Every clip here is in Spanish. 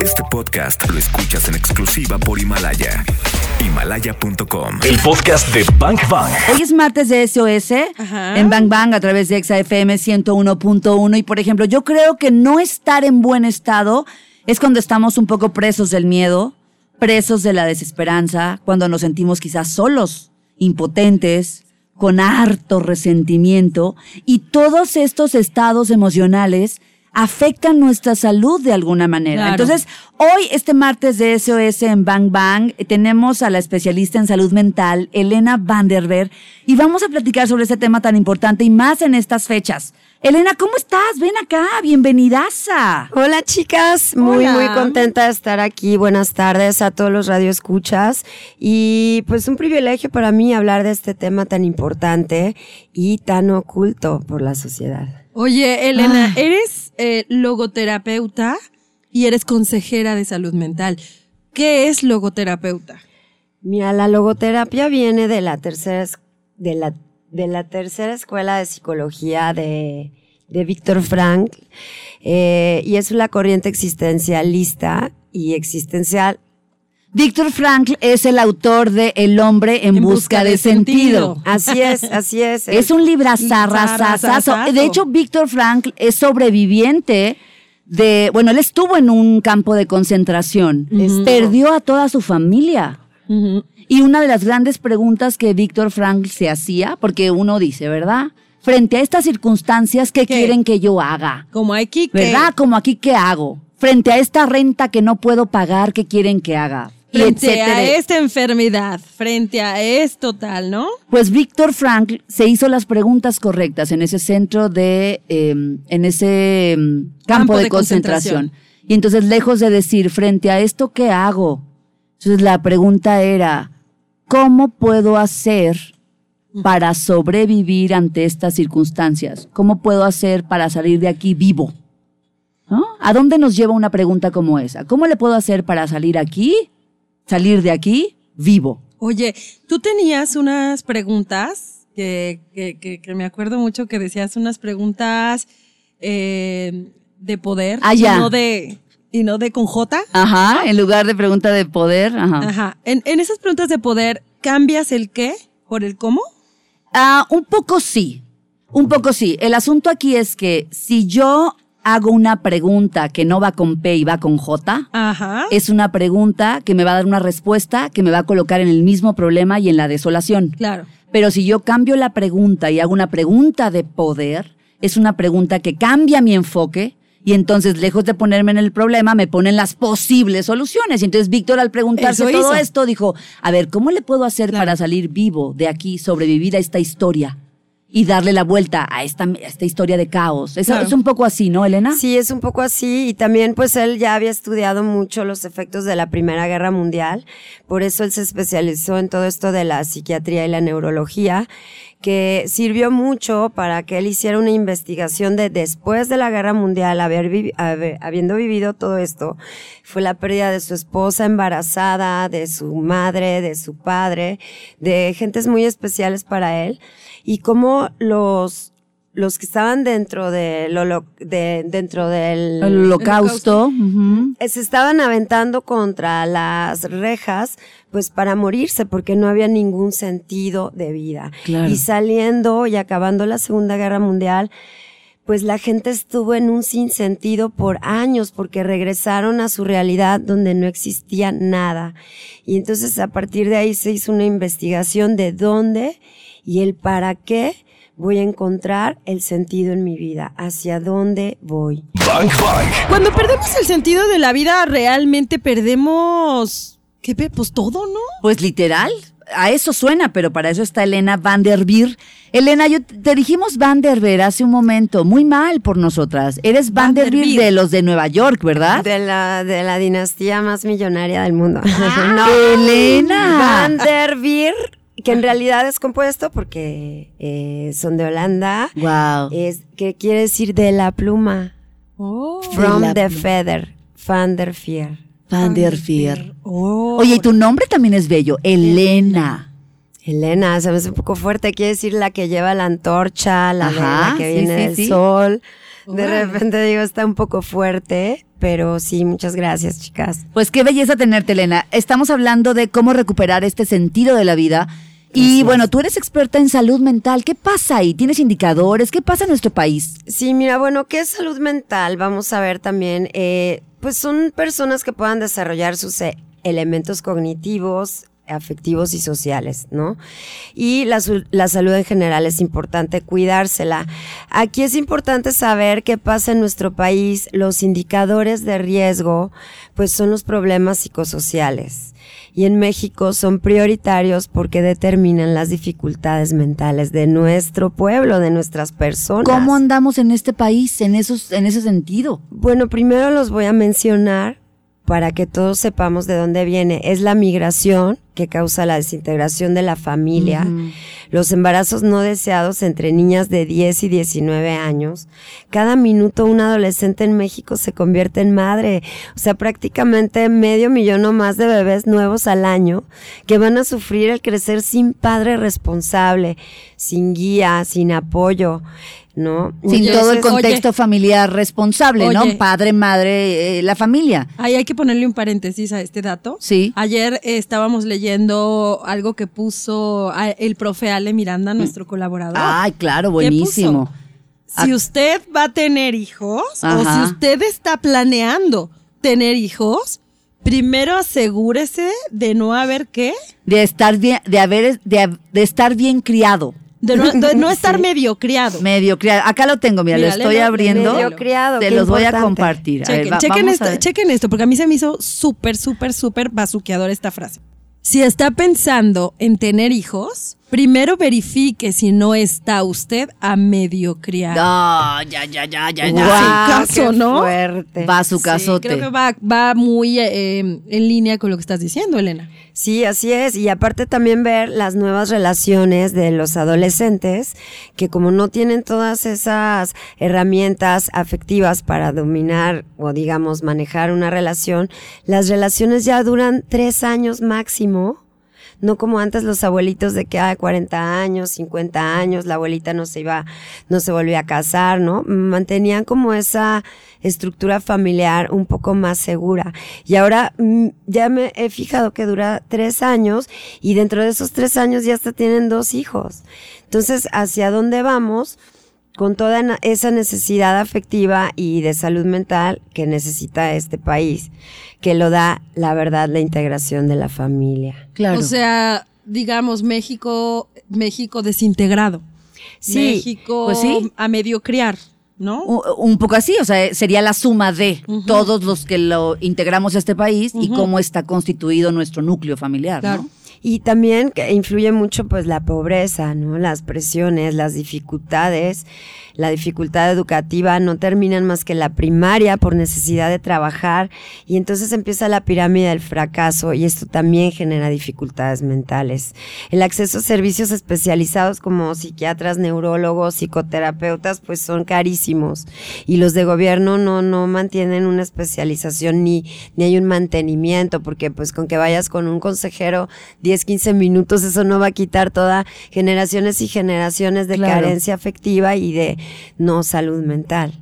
Este podcast lo escuchas en exclusiva por Himalaya. Himalaya.com. El podcast de Bank Bang. Hoy es martes de SOS en Bang Bang a través de ExaFM 101.1 y por ejemplo, yo creo que no estar en buen estado es cuando estamos un poco presos del miedo, presos de la desesperanza, cuando nos sentimos quizás solos, impotentes, con harto resentimiento y todos estos estados emocionales afectan nuestra salud de alguna manera. Claro. Entonces, hoy, este martes de SOS en Bang Bang, eh, tenemos a la especialista en salud mental, Elena Vanderver, y vamos a platicar sobre este tema tan importante y más en estas fechas. Elena, ¿cómo estás? Ven acá, bienvenidaza. Hola chicas, muy Hola. muy contenta de estar aquí. Buenas tardes a todos los radioescuchas y pues un privilegio para mí hablar de este tema tan importante y tan oculto por la sociedad. Oye, Elena, eres eh, logoterapeuta y eres consejera de salud mental. ¿Qué es logoterapeuta? Mira, la logoterapia viene de la tercera de la de la tercera escuela de psicología de de Víctor Frank eh, y es la corriente existencialista y existencial Víctor Frankl es el autor de El hombre en, busca, de, sentido. Así es, así es. Es un librazarrazazazo. Zarrazazazo. De hecho, Víctor Frankl es sobreviviente de, bueno, él estuvo en un campo de concentración. Perdió a toda su familia. Y una de las grandes preguntas que Víctor Frankl se hacía, porque uno dice, ¿verdad? Frente a estas circunstancias, ¿qué, ¿Qué? quieren que yo haga? Como aquí que ¿Verdad? Como aquí, ¿qué hago? Frente a esta renta que no puedo pagar, ¿qué quieren que haga? Frente etcétera. a esta enfermedad, frente a esto tal, ¿no? Pues Víctor Frankl se hizo las preguntas correctas en ese centro de, eh, en ese em, campo, Campo de, de concentración. concentración. Y entonces, lejos de decir, frente a esto, ¿qué hago? Entonces la pregunta era, ¿cómo puedo hacer para sobrevivir ante estas circunstancias? ¿Cómo puedo hacer para salir de aquí vivo? ¿No? ¿A dónde nos lleva una pregunta como esa? ¿Cómo le puedo hacer para salir aquí, salir de aquí vivo? Oye, tú tenías unas preguntas que, que, que, que me acuerdo mucho que decías unas preguntas eh, de poder Ah, ya. y no de y no de con J. Ajá, en lugar de pregunta de poder, ajá. Ajá. En, en esas preguntas de poder, ¿cambias el qué por el cómo? Ah, un poco sí, un poco sí. El asunto aquí es que si yo hago una pregunta que no va con P y va con J, Ajá. es una pregunta que me va a dar una respuesta que me va a colocar en el mismo problema y en la desolación. Claro. Pero si yo cambio la pregunta y hago una pregunta de poder, es una pregunta que cambia mi enfoque y entonces, lejos de ponerme en el problema, me ponen las posibles soluciones. Y entonces Víctor, al preguntarse Eso todo hizo. esto, dijo, a ver, ¿cómo le puedo hacer Claro. para salir vivo de aquí, sobrevivir a esta historia? Y darle la vuelta a esta, a esta historia de caos. Es, Claro. es un poco así, ¿no, Elena? Sí, es un poco así y también pues él ya había estudiado mucho los efectos de la Primera Guerra Mundial, por eso él se especializó en todo esto de la psiquiatría y la neurología, que sirvió mucho para que él hiciera una investigación de después de la Guerra Mundial, haber vivi- habiendo vivido todo esto, fue la pérdida de su esposa embarazada, de su madre, de su padre, de gentes muy especiales para él, y cómo los los que estaban dentro del de, dentro del El holocausto. eh, se estaban aventando contra las rejas, pues para morirse, porque no había ningún sentido de vida. Claro. Y saliendo y acabando la Segunda Guerra Mundial, pues la gente estuvo en un sinsentido por años, porque regresaron a su realidad donde no existía nada. Y entonces a partir de ahí se hizo una investigación de dónde y el para qué voy a encontrar el sentido en mi vida, hacia dónde voy. Bang Bang. Cuando perdemos el sentido de la vida, realmente perdemos. ¿Qué? Pues todo, ¿no? Pues literal, a eso suena, pero para eso está Elena Van der Veer. Elena, yo te dijimos Van der Veer hace un momento, muy mal por nosotras. Eres Van, Van der Veer. de los de Nueva York, ¿verdad? De la, de la dinastía más millonaria del mundo. Elena. Van der Veer, que en realidad es compuesto porque eh, son de Holanda, Wow. es que quiere decir de la pluma. Oh. From la the pluma. feather. Van der Veer. Van der. Oh. Oye, y tu nombre también es bello, Elena. Elena, se me hace un poco fuerte. Quiere decir la que lleva la antorcha, la, de- Ajá, la que sí, viene sí, del sí. sol. De repente digo, está un poco fuerte, pero sí, muchas gracias, chicas. Pues qué belleza tenerte, Elena. Estamos hablando de cómo recuperar este sentido de la vida. Y bueno, tú eres experta en salud mental. ¿Qué pasa ahí? ¿Tienes indicadores? ¿Qué pasa en nuestro país? Sí, mira, bueno, ¿qué es salud mental? Vamos a ver también, eh, pues son personas que puedan desarrollar sus eh, elementos cognitivos, afectivos y sociales, ¿no? Y la, la salud en general es importante cuidársela. Aquí es importante saber qué pasa en nuestro país. Los indicadores de riesgo, pues son los problemas psicosociales. Y en México son prioritarios porque determinan las dificultades mentales de nuestro pueblo, de nuestras personas. ¿Cómo andamos en este país en, esos, en ese sentido? Bueno, primero los voy a mencionar para que todos sepamos de dónde viene. Es la migración que causa la desintegración de la familia, los embarazos no deseados entre niñas de 10 y 19 años. Cada minuto un adolescente en México se convierte en madre. O sea, prácticamente medio millón o más de bebés nuevos al año que van a sufrir el crecer sin padre responsable, sin guía, sin apoyo. ¿No? Sin Oye, todo el contexto familiar responsable, ¿no? Padre, madre, eh, la familia. Ahí hay que ponerle un paréntesis a este dato. Sí. Ayer eh, estábamos leyendo algo que puso ah, el profe Ale Miranda, nuestro colaborador. Ay, claro, ¿Qué buenísimo. Si usted va a tener hijos o si usted está planeando tener hijos, primero asegúrese de no haber qué, De estar bien, de haber, de, de estar bien criado. De no, de no estar medio criado. Medio criado. Acá lo tengo, mira, Mira, lo estoy abriendo. Medio criado, Te los voy a compartir. A ver, Chequen, va- chequen vamos a esto, chequen esto, porque a mí se me hizo súper, súper, súper bazuqueador esta frase. Si está pensando en tener hijos, primero verifique si no está usted a medio criar. No, ya, ya, ya, ya, ya. Guau, caso, qué ¿no? fuerte. Va a su Sí, casote. creo que va, va muy eh, en línea con lo que estás diciendo, Elena. Sí, así es. Y aparte también ver las nuevas relaciones de los adolescentes, que como no tienen todas esas herramientas afectivas para dominar o digamos manejar una relación, las relaciones ya duran tres años máximo. No como antes los abuelitos de que hay 40 años, 50 años, la abuelita no se iba, no se volvía a casar, ¿no? Mantenían como esa estructura familiar un poco más segura. Y ahora mm, ya me he fijado que dura tres años y dentro de esos tres años ya hasta tienen dos hijos. Entonces, ¿hacia dónde vamos? Con toda esa necesidad afectiva y de salud mental que necesita este país, que lo da, la verdad, la integración de la familia. Claro. O sea, digamos, México, México desintegrado. Sí, México pues sí. a medio criar, ¿no? un, un poco así, o sea, sería la suma de todos los que lo integramos a este país y cómo está constituido nuestro núcleo familiar, Claro. ¿no? Y también influye mucho pues la pobreza, ¿no? Las presiones, las dificultades, la dificultad educativa no terminan más que la primaria por necesidad de trabajar y entonces empieza la pirámide del fracaso y esto también genera dificultades mentales. El acceso a servicios especializados como psiquiatras, neurólogos, psicoterapeutas pues son carísimos y los de gobierno no no mantienen una especialización ni ni hay un mantenimiento porque pues con que vayas con un consejero 10, 15 minutos eso no va a quitar toda generaciones y generaciones de Claro. carencia afectiva y de no salud mental.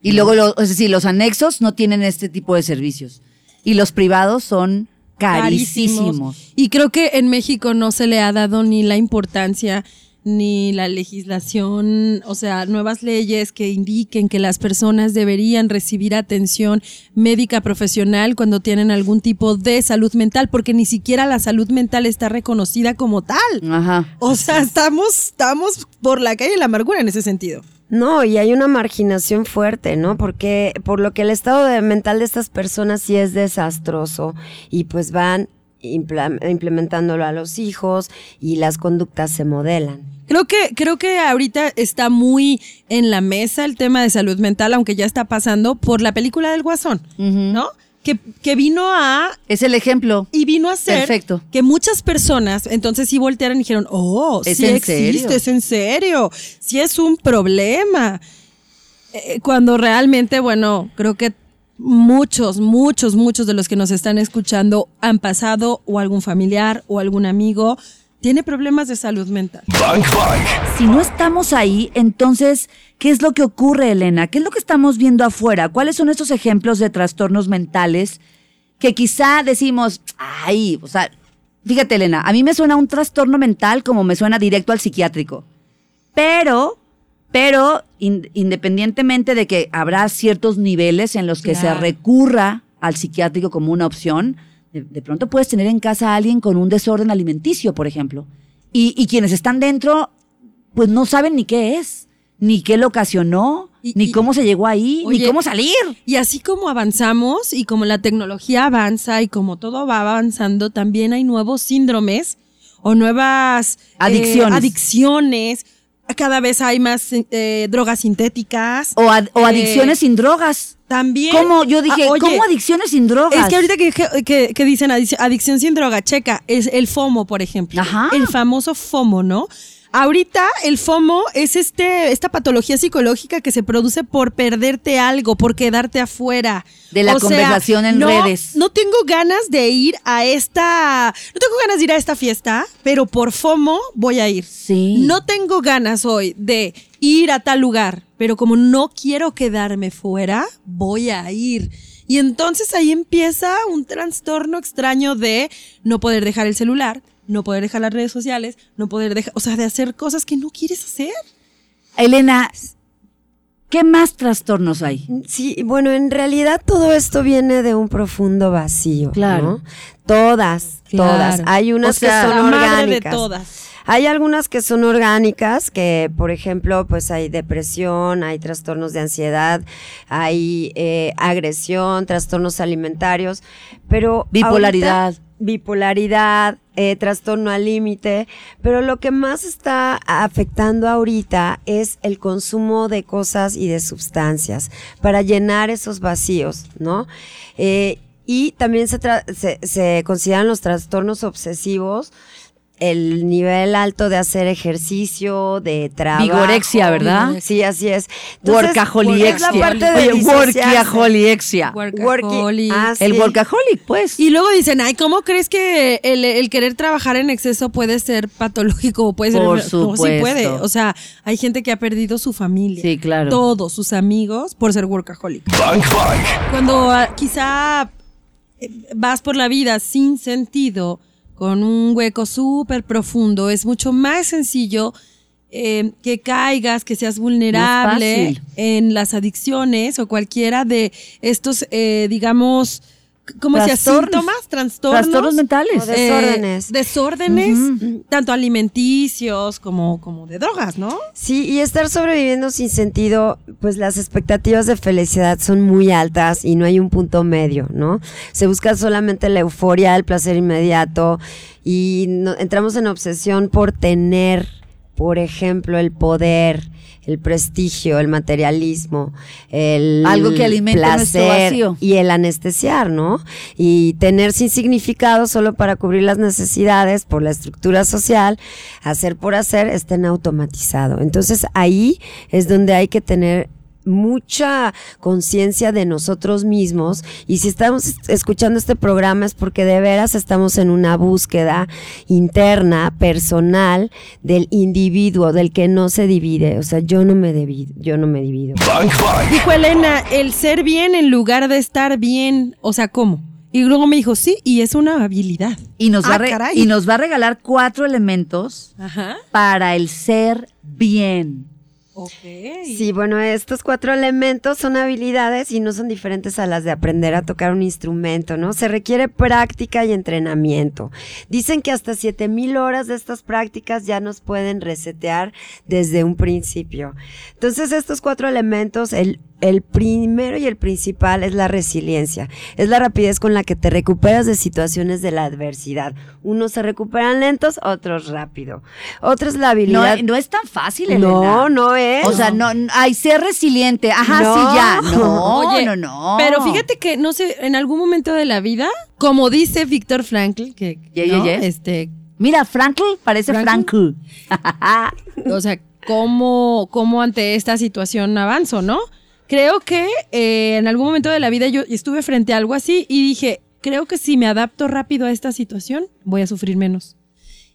Y luego, lo- es decir, los anexos no tienen este tipo de servicios. Y los privados son carísimos. Y creo que en México no se le ha dado ni la importancia ni la legislación, o sea, nuevas leyes que indiquen que las personas deberían recibir atención médica profesional cuando tienen algún tipo de salud mental, porque ni siquiera la salud mental está reconocida como tal. Ajá. O sea, estamos, estamos por la calle de la amargura en ese sentido. No, y hay una marginación fuerte, ¿no? Porque por lo que el estado de- mental de estas personas sí es desastroso y pues van implementándolo a los hijos y las conductas se modelan. Creo que, creo que ahorita está muy en la mesa el tema de salud mental, aunque ya está pasando por la película del Guasón, ¿no? Que, que vino a Es el ejemplo. y vino a ser Perfecto. que muchas personas entonces sí voltearon y dijeron, oh, ¿Es sí en existe, serio? es en serio, sí es un problema. Eh, cuando realmente, bueno, creo que muchos, muchos, muchos de los que nos están escuchando han pasado o algún familiar o algún amigo tiene problemas de salud mental. Bang Bang. Si no estamos ahí, entonces, ¿qué es lo que ocurre, Elena? ¿Qué es lo que estamos viendo afuera? ¿Cuáles son estos ejemplos de trastornos mentales que quizá decimos, ay, o sea, fíjate, Elena, a mí me suena un trastorno mental como me suena directo al psiquiátrico. Pero, pero, in- independientemente de que habrá ciertos niveles en los que se recurra al psiquiátrico como una opción, de, de pronto puedes tener en casa a alguien con un desorden alimenticio, por ejemplo. Y, y quienes están dentro, pues no saben ni qué es, ni qué lo ocasionó, Y- ni y- cómo se llegó ahí, ni cómo salir. Y así como avanzamos y como la tecnología avanza y como todo va avanzando, también hay nuevos síndromes o nuevas eh, Adicciones. Cada vez hay más eh, drogas sintéticas. O, ad- o Eh, adicciones sin drogas. También. ¿Cómo? Yo dije, Ah, oye, ¿cómo adicciones sin drogas? Es que ahorita que, que- que- que dicen adic- adicción sin droga, checa, es el FOMO, por ejemplo. Ajá. El famoso FOMO, ¿no? Ahorita el FOMO es este, esta patología psicológica que se produce por perderte algo, por quedarte afuera. De la O sea, conversación en no- redes. No tengo ganas de ir a esta, no tengo ganas de ir a esta fiesta, pero por FOMO voy a ir. Sí. No tengo ganas hoy de ir a tal lugar, pero como no quiero quedarme fuera, voy a ir. Y entonces ahí empieza un trastorno extraño de no poder dejar el celular, no poder dejar las redes sociales, no poder dejar, o sea, de hacer cosas que no quieres hacer. Elena, ¿qué más trastornos hay? Sí, bueno, en realidad todo esto viene de un profundo vacío. Claro. ¿no? Todas, Claro. todas. Hay unas O sea, que son la madre de orgánicas. todas. Hay algunas que son orgánicas, que por ejemplo, pues hay depresión, hay trastornos de ansiedad, hay eh, agresión, trastornos alimentarios, pero Bipolaridad. ahorita- bipolaridad, eh, trastorno al límite, pero lo que más está afectando ahorita es el consumo de cosas y de sustancias para llenar esos vacíos, ¿no? Eh, y también se, tra- se, se consideran los trastornos obsesivos el nivel alto de hacer ejercicio, de trabajo. Vigorexia, ¿verdad? Sí, así es. Entonces, workaholiexia. Workaholic. Ah, El workaholic, pues. Y luego dicen, ay, ¿cómo crees que el, el querer trabajar en exceso puede ser patológico o puede ser... Por No, sí supuesto. puede. O sea, hay gente que ha perdido su familia. Sí, claro. Todos sus amigos por ser workaholic. Bang Bang. Cuando ah, quizá eh, vas por la vida sin sentido, con un hueco súper profundo, es mucho más sencillo eh, que caigas, que seas vulnerable en las adicciones o cualquiera de estos, eh, digamos, ¿cómo decía? Trastornos. Síntomas, trastornos. Trastornos mentales. O Desórdenes. Eh, desórdenes, tanto alimenticios como, como de drogas, ¿no? Sí, y estar sobreviviendo sin sentido, pues las expectativas de felicidad son muy altas y no hay un punto medio, ¿no? Se busca solamente la euforia, el placer inmediato y no- entramos en obsesión por tener, por ejemplo, el poder, el prestigio, el materialismo, el Algo que nuestro placer vacío. y el anestesiar, ¿no? Y tener sin significado solo para cubrir las necesidades por la estructura social, hacer por hacer, estén automatizado. Entonces ahí es donde hay que tener mucha conciencia de nosotros mismos y si estamos es- escuchando este programa es porque de veras estamos en una búsqueda interna, personal del individuo, del que no se divide, o sea, yo no me divido, yo no me divido. Bang Bang. Dijo Elena, el ser bien en lugar de estar bien, o sea, ¿cómo? Y luego me dijo, sí, y es una habilidad. Y nos, va Ah, y nos va a regalar cuatro elementos Ajá. para el ser bien. Sí, bueno, estos cuatro elementos son habilidades y no son diferentes a las de aprender a tocar un instrumento, ¿no? Se requiere práctica y entrenamiento. Dicen que hasta 7000 horas de estas prácticas ya nos pueden resetear desde un principio. Entonces, estos cuatro elementos, el el primero y el principal es la resiliencia. Es la rapidez con la que te recuperas de situaciones de la adversidad. Unos se recuperan lentos, otros rápido. Otra es la habilidad. no es tan fácil, Elena. no, no es. O sea, no, no- ay, ser resiliente. Ajá, No. sí, ya. No, Oye, no, no. Pero fíjate que, no sé, en algún momento de la vida, como dice Víctor Frankl, que, Yeah, yeah, ¿no? yeah. este, Mira, Frankl parece ¿Frankl? Frankl. o sea, cómo, cómo ante esta situación avanzo, ¿no? Creo que eh, en algún momento de la vida yo estuve frente a algo así y dije, creo que si me adapto rápido a esta situación, voy a sufrir menos.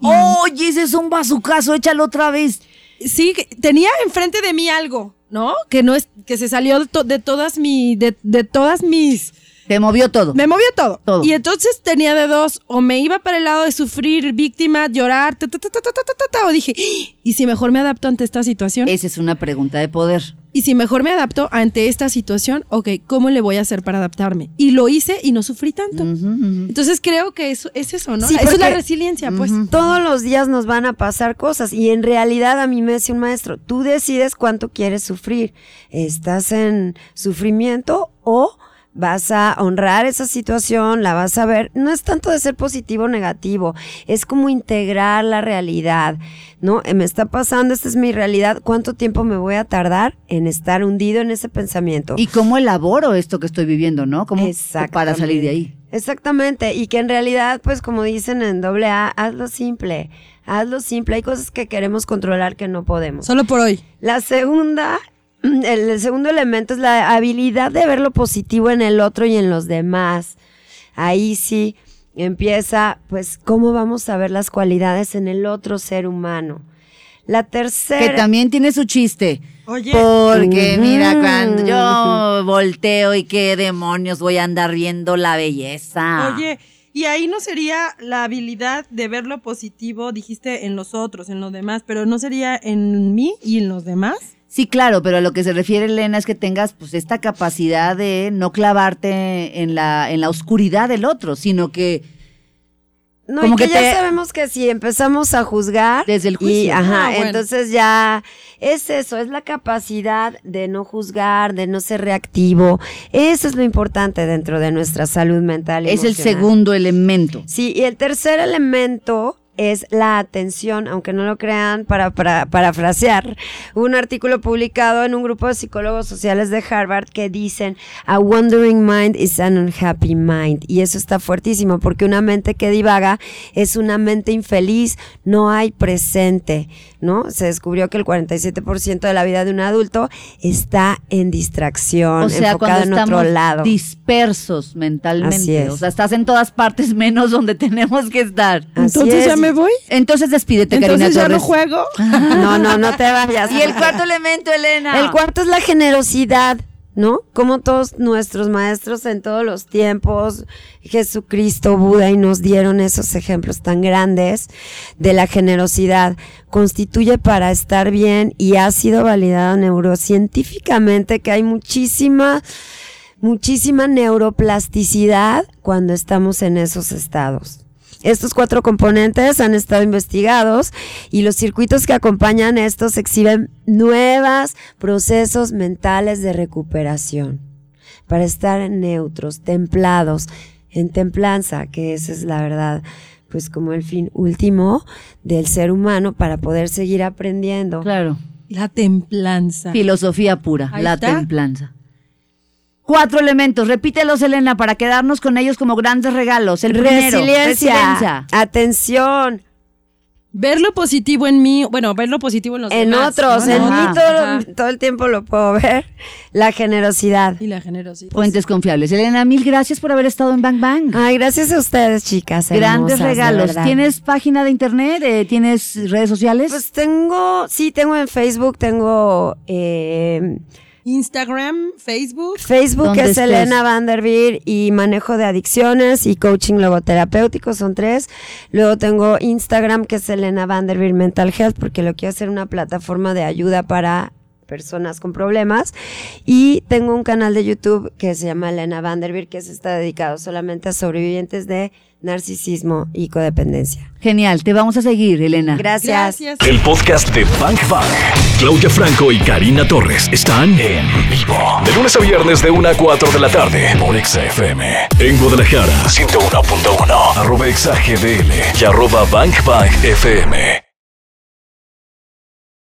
Oye, ese es un bazucazo, échalo otra vez. Sí, tenía enfrente de mí algo, ¿no? Que no es, que se salió de, to- de todas mi, de, de todas mis, te movió todo. Me movió todo. Y entonces tenía de dos, o me iba para el lado de sufrir, víctima, llorar, ta, ta, ta, o dije, ah, ¿y si mejor me adapto ante esta situación? Esa es una pregunta de poder. ¿Y si mejor me adapto ante esta situación? Ok, ¿cómo le voy a hacer para adaptarme? Y lo hice y no sufrí tanto. Entonces creo que eso es eso, ¿no? Sí, eso es la resiliencia, pues. Todos los días nos van a pasar cosas y en realidad a mí me decía un maestro, tú decides cuánto quieres sufrir. ¿Estás en sufrimiento o vas a honrar esa situación, la vas a ver? No es tanto de ser positivo o negativo, es como integrar la realidad, ¿no? Eh, Me está pasando, esta es mi realidad, ¿cuánto tiempo me voy a tardar en estar hundido en ese pensamiento? ¿Y cómo elaboro esto que estoy viviendo, no? ¿Cómo para salir de ahí? Exactamente, y que en realidad, pues como dicen en doble A, hazlo simple, hazlo simple. Hay cosas que queremos controlar que no podemos. Solo por hoy. La segunda, el, el segundo elemento es la habilidad de ver lo positivo en el otro y en los demás. Ahí sí empieza, pues, cómo vamos a ver las cualidades en el otro ser humano. La tercera. Que también tiene su chiste. Oye. Porque mira, cuando yo volteo y qué demonios voy a andar viendo la belleza. Oye, y ahí no sería la habilidad de ver lo positivo, dijiste, en los otros, en los demás, pero no sería en mí y en los demás. Sí, claro, pero a lo que se refiere Elena es que tengas pues esta capacidad de no clavarte en la, en la oscuridad del otro, sino que No, Como y que, que ya te- sabemos que si empezamos a juzgar. Desde el Y, juicio. ajá, Ah, bueno. entonces ya es eso, es la capacidad de no juzgar, de no ser reactivo. Eso es lo importante dentro de nuestra salud mental. y es el segundo elemento. Sí, y el tercer elemento es la atención, aunque no lo crean, para, para parafrasear un artículo publicado en un grupo de psicólogos sociales de Harvard que dicen, a wandering mind is an unhappy mind. Y eso está fuertísimo, porque una mente que divaga es una mente infeliz, no hay presente, ¿no? Se descubrió que el 47% de la vida de un adulto está en distracción, O sea, enfocado cuando en otro estamos lado. dispersos mentalmente. Así es. O sea, estás en todas partes menos donde tenemos que estar. Así Entonces ya es. Me voy. Entonces despídete, Entonces Karina ya no Torres. juego. No, no, no te vayas. Y el cuarto elemento, Elena. El cuarto es la generosidad, ¿no? Como todos nuestros maestros en todos los tiempos, Jesucristo, Buda, y nos dieron esos ejemplos tan grandes de la generosidad, constituye para estar bien y ha sido validado neurocientíficamente que hay muchísima, muchísima neuroplasticidad cuando estamos en esos estados. Estos cuatro componentes han estado investigados y los circuitos que acompañan estos exhiben nuevos procesos mentales de recuperación para estar neutros, templados, en templanza, que esa es la verdad, pues como el fin último del ser humano para poder seguir aprendiendo. Claro. La templanza. Filosofía pura, Ahí la está. templanza. Cuatro elementos, repítelos, Elena, para quedarnos con ellos como grandes regalos. El primero, resiliencia, resiliencia. atención, Ver lo positivo en mí, bueno, ver lo positivo en los en demás. otros, ¿no? en Ajá, mí todo, ajá. todo el tiempo lo puedo ver, la generosidad. Y la generosidad. Fuentes confiables. Elena, mil gracias por haber estado en Bang Bang. Ay, gracias a ustedes, chicas. Grandes hermosas, regalos. ¿Tienes página de internet? Eh, ¿Tienes redes sociales? Pues tengo, sí, tengo en Facebook, tengo eh, Instagram, Facebook. Facebook ¿Dónde es estés? Elena Vanderveer y manejo de adicciones y coaching logoterapéutico, son tres. Luego tengo Instagram que es Elena Vanderveer Mental Health porque lo quiero hacer una plataforma de ayuda para personas con problemas y tengo un canal de YouTube que se llama Elena Vanderveer que se está dedicado solamente a sobrevivientes de narcisismo y codependencia. Genial, te vamos a seguir, Elena. Gracias. Gracias. El podcast de Bank Bang. Claudia Franco y Karina Torres están en vivo. De lunes a viernes de 1 a 4 de la tarde por Exa FM. En Guadalajara, 101.1. Arroba Exa GDL y arroba Bank Bang FM.